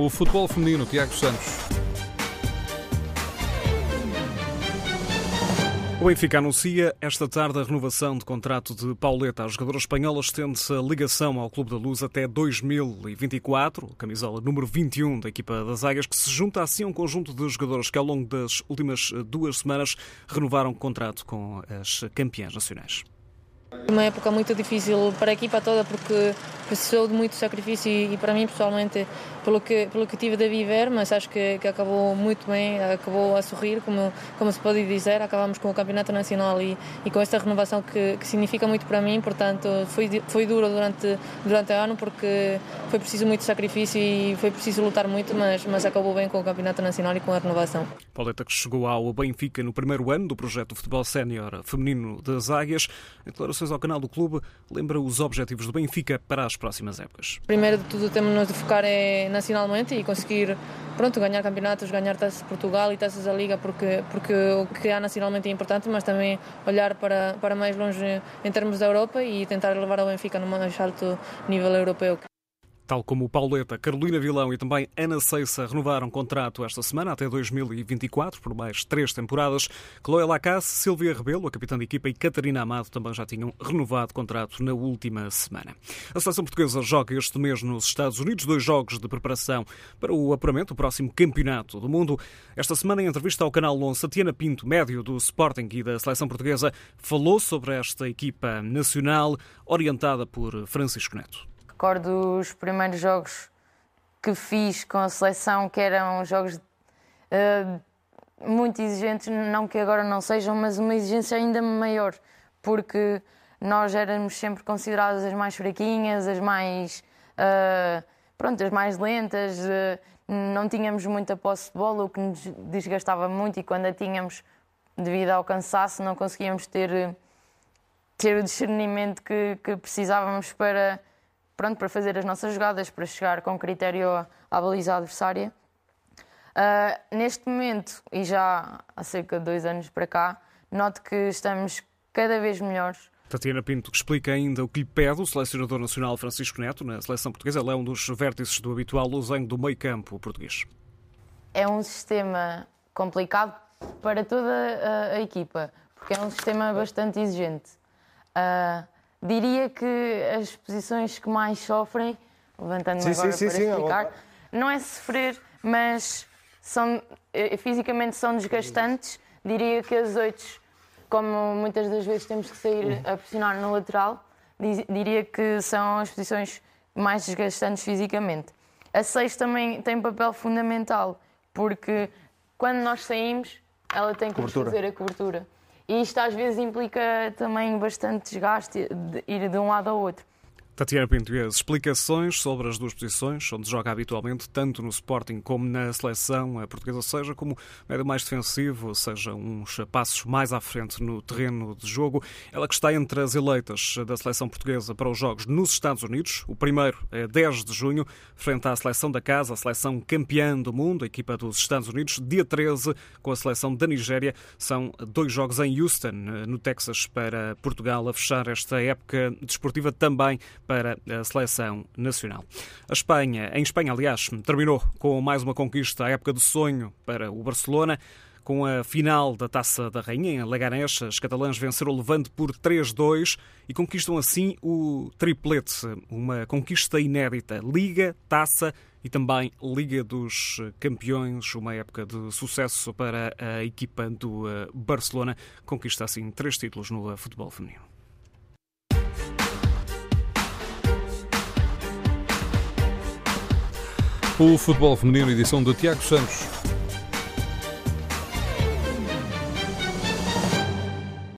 O futebol feminino, Tiago Santos. O Benfica anuncia esta tarde a renovação de contrato de Pauleta. A jogadora espanhola estende-se a ligação ao Clube da Luz até 2024, camisola número 21 da equipa das Águias, que se junta assim a um conjunto de jogadores que ao longo das últimas duas semanas renovaram contrato com as campeãs nacionais. Uma época muito difícil para a equipa toda porque precisou de muito sacrifício e, para mim pessoalmente pelo que pelo que tive de viver, mas acho que, que acabou muito bem, acabou a sorrir como como se pode dizer, acabamos com o campeonato nacional e, e com esta renovação que, que, significa muito para mim, portanto foi foi duro durante durante o ano porque foi preciso muito sacrifício e foi preciso lutar muito, mas mas acabou bem com o campeonato nacional e com a renovação. Pauleta que chegou ao Benfica no primeiro ano do projeto futebol sénior feminino das Águias, declarações ao canal do clube. Lembra os objetivos do Benfica para as próximas épocas. Primeiro de tudo temos de focar é nacionalmente e conseguir pronto, ganhar campeonatos, ganhar taças de Portugal e taças da Liga, porque, porque o que há nacionalmente é importante, mas também olhar para, para mais longe em termos da Europa e tentar levar o Benfica no mais alto nível europeu. Tal como o Pauleta, Carolina Vilão e também Ana Ceissa renovaram contrato esta semana até 2024 por mais três temporadas. Chloé Lacasse, Silvia Rebelo, a capitã de equipa, e Catarina Amado também já tinham renovado contrato na última semana. A seleção portuguesa joga este mês nos Estados Unidos dois jogos de preparação para o apuramento do próximo campeonato do mundo. Esta semana, em entrevista ao canal 11, Tatiana Pinto, médio do Sporting e da seleção portuguesa, falou sobre esta equipa nacional orientada por Francisco Neto recordo os primeiros jogos que fiz com a seleção, que eram jogos uh, muito exigentes, não que agora não sejam, mas uma exigência ainda maior, porque nós éramos sempre consideradas as mais fraquinhas, as mais, uh, pronto, as mais lentas, uh, não tínhamos muita posse de bola, o que nos desgastava muito e quando a tínhamos, devido ao cansaço, não conseguíamos ter, ter o discernimento que, que precisávamos para pronto, para fazer as nossas jogadas, para chegar com critério à baliza adversária. Uh, neste momento, e já há cerca de dois anos para cá, noto que estamos cada vez melhores. Tatiana Pinto explica ainda o que lhe pede o selecionador nacional Francisco Neto na seleção portuguesa. Ele é um dos vértices do habitual losango do meio campo português. É um sistema complicado para toda a, a equipa, porque é um sistema bastante exigente. Uh, Diria que as posições que mais sofrem, levantando-me agora sim, para sim, explicar, sim, não é sofrer, mas são, eh, fisicamente são desgastantes. Diria que as oito, como muitas das vezes temos que sair a pressionar no lateral, diria que são as posições mais desgastantes fisicamente. A seis também tem um papel fundamental, porque quando nós saímos, ela tem que fazer a cobertura. E isto às vezes implica também bastante desgaste de ir de um lado ao outro. Tatiana Pintuguês, explicações sobre as duas posições, onde joga habitualmente, tanto no Sporting como na seleção portuguesa, seja como médio mais defensivo, seja uns passos mais à frente no terreno de jogo. Ela que está entre as eleitas da seleção portuguesa para os Jogos nos Estados Unidos. O primeiro é 10 de junho, frente à seleção da casa, a seleção campeã do mundo, a equipa dos Estados Unidos. Dia 13, com a seleção da Nigéria. São dois jogos em Houston, no Texas, para Portugal, a fechar esta época desportiva também para a seleção nacional. A Espanha, em Espanha, aliás, terminou com mais uma conquista à época do sonho para o Barcelona. Com a final da Taça da Rainha em Leganés, os catalães venceram o Levante por 3-2 e conquistam assim o triplete, uma conquista inédita. Liga, Taça e também Liga dos Campeões, uma época de sucesso para a equipa do eh, Barcelona. Conquista assim três títulos no futebol feminino. O futebol feminino, edição de Tiago Santos.